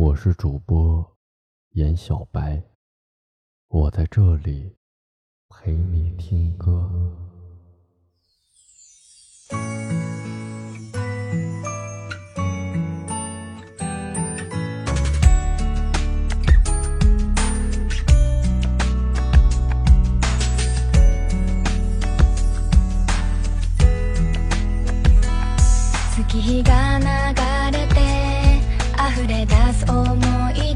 我是主播，严小白，我在这里陪你听歌。溢れ出す思い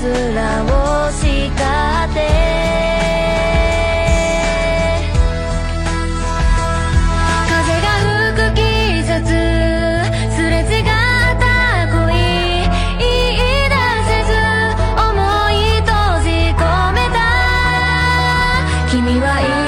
風が吹く季節すれ違った恋言い出せず思い閉じ込めた君